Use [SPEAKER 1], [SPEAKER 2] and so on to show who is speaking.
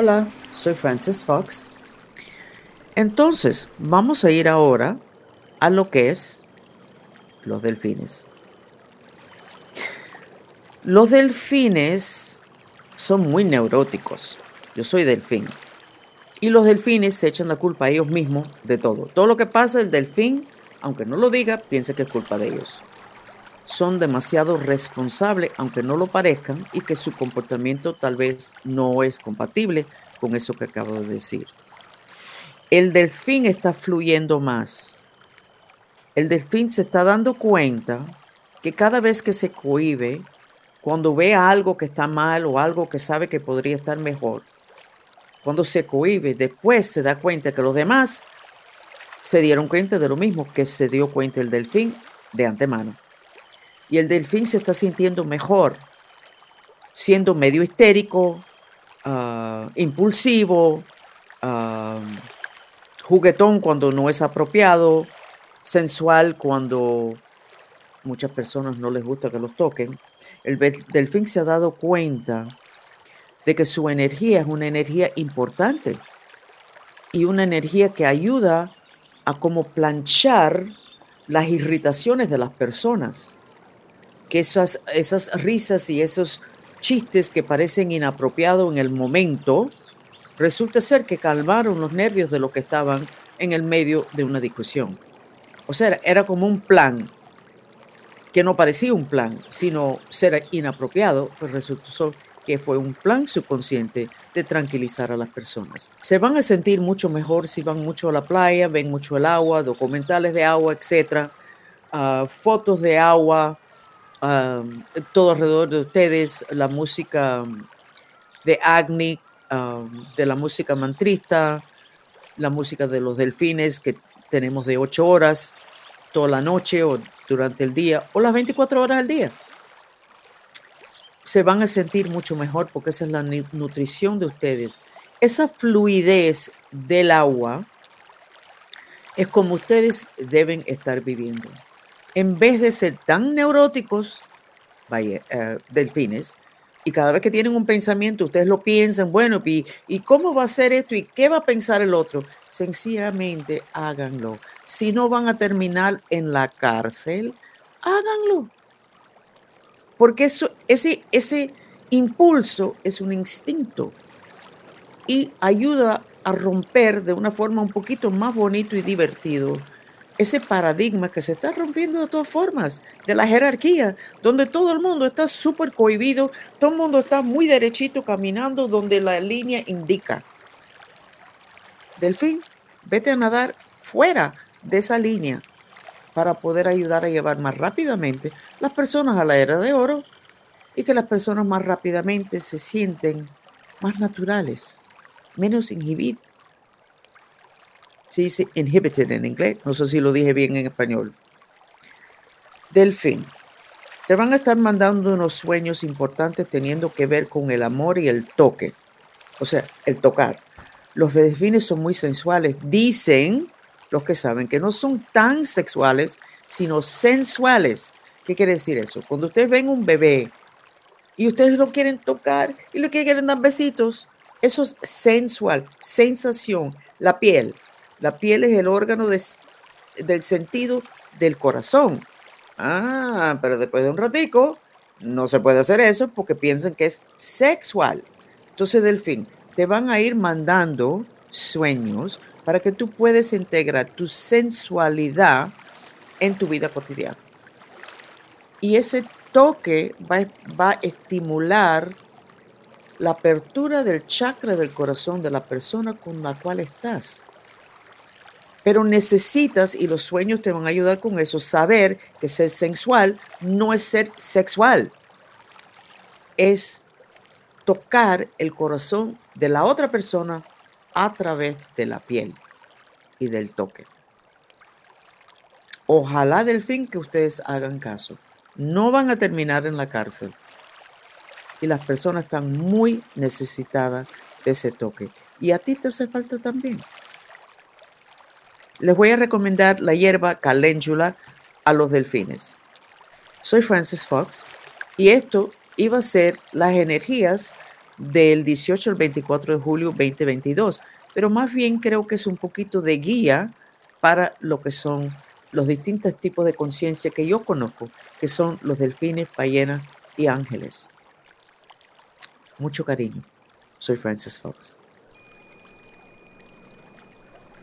[SPEAKER 1] Hola, soy Francis Fox. Entonces, vamos a ir ahora a lo que es los delfines. Los delfines son muy neuróticos. Yo soy delfín. Y los delfines se echan la culpa a ellos mismos de todo. Todo lo que pasa, el delfín, aunque no lo diga, piensa que es culpa de ellos. Son demasiado responsables, aunque no lo parezcan, y que su comportamiento tal vez no es compatible con eso que acabo de decir. El delfín está fluyendo más. El delfín se está dando cuenta que cada vez que se cohibe, cuando ve algo que está mal o algo que sabe que podría estar mejor, cuando se cohibe, después se da cuenta que los demás se dieron cuenta de lo mismo que se dio cuenta el delfín de antemano. Y el delfín se está sintiendo mejor, siendo medio histérico, ah, impulsivo, ah, juguetón cuando no es apropiado, sensual cuando muchas personas no les gusta que los toquen. El delfín se ha dado cuenta de que su energía es una energía importante y una energía que ayuda a como planchar las irritaciones de las personas. Que esas, esas risas y esos chistes que parecen inapropiados en el momento, resulta ser que calmaron los nervios de los que estaban en el medio de una discusión. O sea, era como un plan que no parecía un plan, sino ser inapropiado, pues resultó que fue un plan subconsciente de tranquilizar a las personas. Se van a sentir mucho mejor si van mucho a la playa, ven mucho el agua, documentales de agua, etcétera, ah, fotos de agua, todo alrededor de ustedes, la música de Agni, de la música mantrista, la música de los delfines que tenemos de ocho horas toda la noche o durante el día o las 24 horas al día se van a sentir mucho mejor porque esa es la nutrición de ustedes. Esa fluidez del agua es como ustedes deben estar viviendo. En vez de ser tan neuróticos, eh, delfines, y cada vez que tienen un pensamiento, ustedes lo piensan, bueno, ¿y, ¿y cómo va a ser esto? ¿Y qué va a pensar el otro? Sencillamente háganlo. Si no van a terminar en la cárcel, háganlo porque eso, ese, ese impulso es un instinto y ayuda a romper de una forma un poquito más bonito y divertido ese paradigma que se está rompiendo de todas formas, de la jerarquía, donde todo el mundo está súper cohibido, todo el mundo está muy derechito caminando donde la línea indica. Delfín, vete a nadar fuera de esa línea para poder ayudar a llevar más rápidamente las personas a la era de oro y que las personas más rápidamente se sienten más naturales, menos inhibidas. Se dice inhibited en inglés, no sé si lo dije bien en español. Delfín, te van a estar mandando unos sueños importantes teniendo que ver con el amor y el toque, o sea, el tocar. Los delfines son muy sensuales, dicen los que saben que no son tan sexuales, sino sensuales. ¿Qué quiere decir eso? Cuando ustedes ven un bebé y ustedes lo quieren tocar y lo quieren dar besitos, eso es sensual, sensación, la piel. La piel es el órgano del sentido del corazón. Ah, pero después de un ratico no se puede hacer eso porque piensan que es sexual. Entonces, Delfín, te van a ir mandando sueños para que tú puedas integrar tu sensualidad en tu vida cotidiana. Y ese toque va, va, a estimular la apertura del chakra del corazón de la persona con la cual estás. Pero necesitas, y los sueños te van a ayudar con eso, saber que ser sensual no es ser sexual, es tocar el corazón de la otra persona a través de la piel y del toque. Ojalá del fin que ustedes hagan caso. No van a terminar en la cárcel. Y las personas están muy necesitadas de ese toque. Y a ti te hace falta también. Les voy a recomendar la hierba caléndula a los delfines. Soy Francis Fox y esto iba a ser las energías del 18 al 24 de julio 2022, pero más bien creo que es un poquito de guía para lo que son los distintos tipos de conciencia que yo conozco, que son los delfines, ballenas y ángeles. Mucho cariño. Soy Francis Fox.